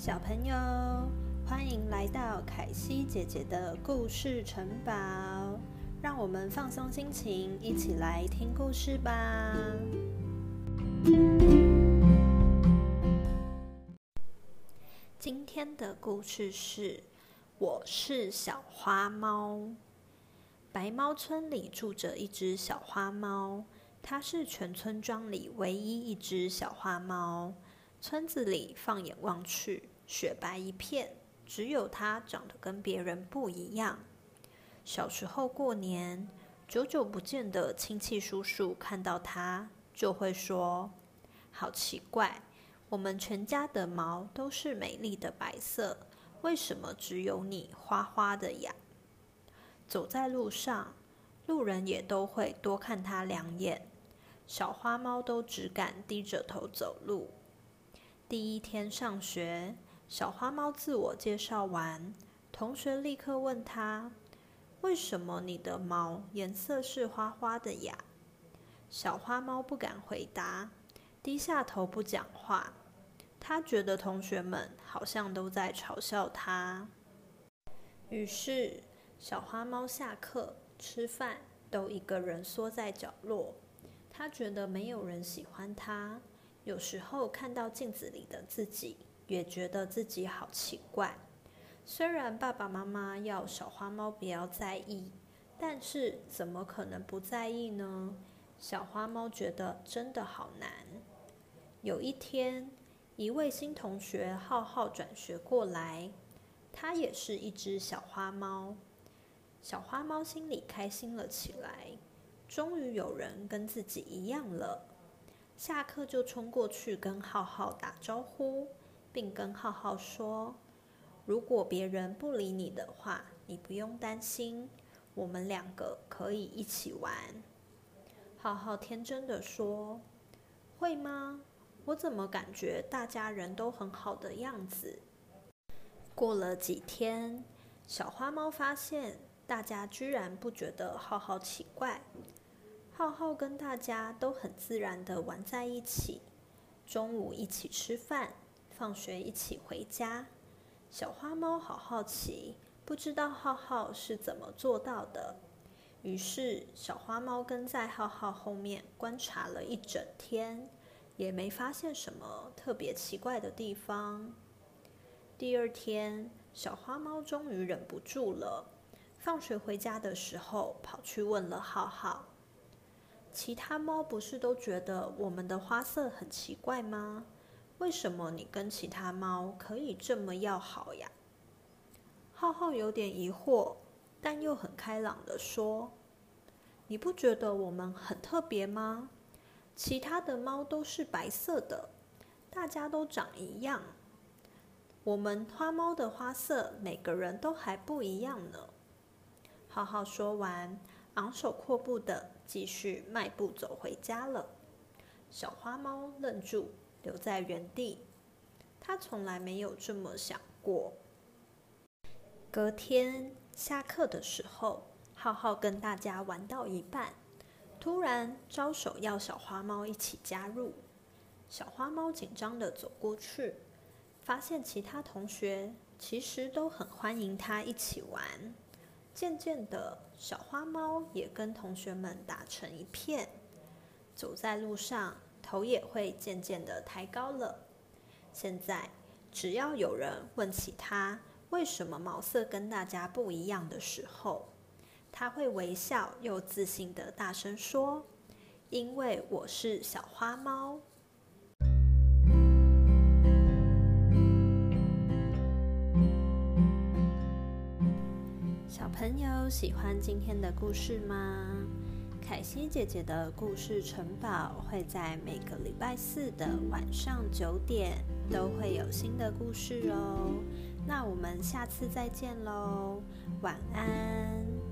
小朋友，欢迎来到凯西姐姐的故事城堡，让我们放松心情，一起来听故事吧。今天的故事是：我是小花猫。白猫村里住着一只小花猫，它是全村庄里唯一一只小花猫。村子里放眼望去，雪白一片，只有它长得跟别人不一样。小时候过年，久久不见的亲戚叔叔看到它，就会说：“好奇怪，我们全家的毛都是美丽的白色，为什么只有你花花的呀？”走在路上，路人也都会多看它两眼，小花猫都只敢低着头走路。第一天上学，小花猫自我介绍完，同学立刻问他：“为什么你的毛颜色是花花的呀？”小花猫不敢回答，低下头不讲话。他觉得同学们好像都在嘲笑他。于是，小花猫下课吃饭都一个人缩在角落。他觉得没有人喜欢他。有时候看到镜子里的自己，也觉得自己好奇怪。虽然爸爸妈妈要小花猫不要在意，但是怎么可能不在意呢？小花猫觉得真的好难。有一天，一位新同学浩浩转学过来，他也是一只小花猫。小花猫心里开心了起来，终于有人跟自己一样了。下课就冲过去跟浩浩打招呼，并跟浩浩说：“如果别人不理你的话，你不用担心，我们两个可以一起玩。”浩浩天真的说：“会吗？我怎么感觉大家人都很好的样子？”过了几天，小花猫发现大家居然不觉得浩浩奇怪。浩浩跟大家都很自然的玩在一起，中午一起吃饭，放学一起回家。小花猫好好奇，不知道浩浩是怎么做到的。于是，小花猫跟在浩浩后面观察了一整天，也没发现什么特别奇怪的地方。第二天，小花猫终于忍不住了，放学回家的时候，跑去问了浩浩。其他猫不是都觉得我们的花色很奇怪吗？为什么你跟其他猫可以这么要好呀？浩浩有点疑惑，但又很开朗的说：“你不觉得我们很特别吗？其他的猫都是白色的，大家都长一样。我们花猫的花色每个人都还不一样呢。”浩浩说完。昂首阔步的继续迈步走回家了。小花猫愣住，留在原地。它从来没有这么想过。隔天下课的时候，浩浩跟大家玩到一半，突然招手要小花猫一起加入。小花猫紧张的走过去，发现其他同学其实都很欢迎它一起玩。渐渐的，小花猫也跟同学们打成一片，走在路上，头也会渐渐的抬高了。现在，只要有人问起它为什么毛色跟大家不一样的时候，它会微笑又自信的大声说：“因为我是小花猫。”朋友喜欢今天的故事吗？凯西姐姐的故事城堡会在每个礼拜四的晚上九点都会有新的故事哦。那我们下次再见喽，晚安。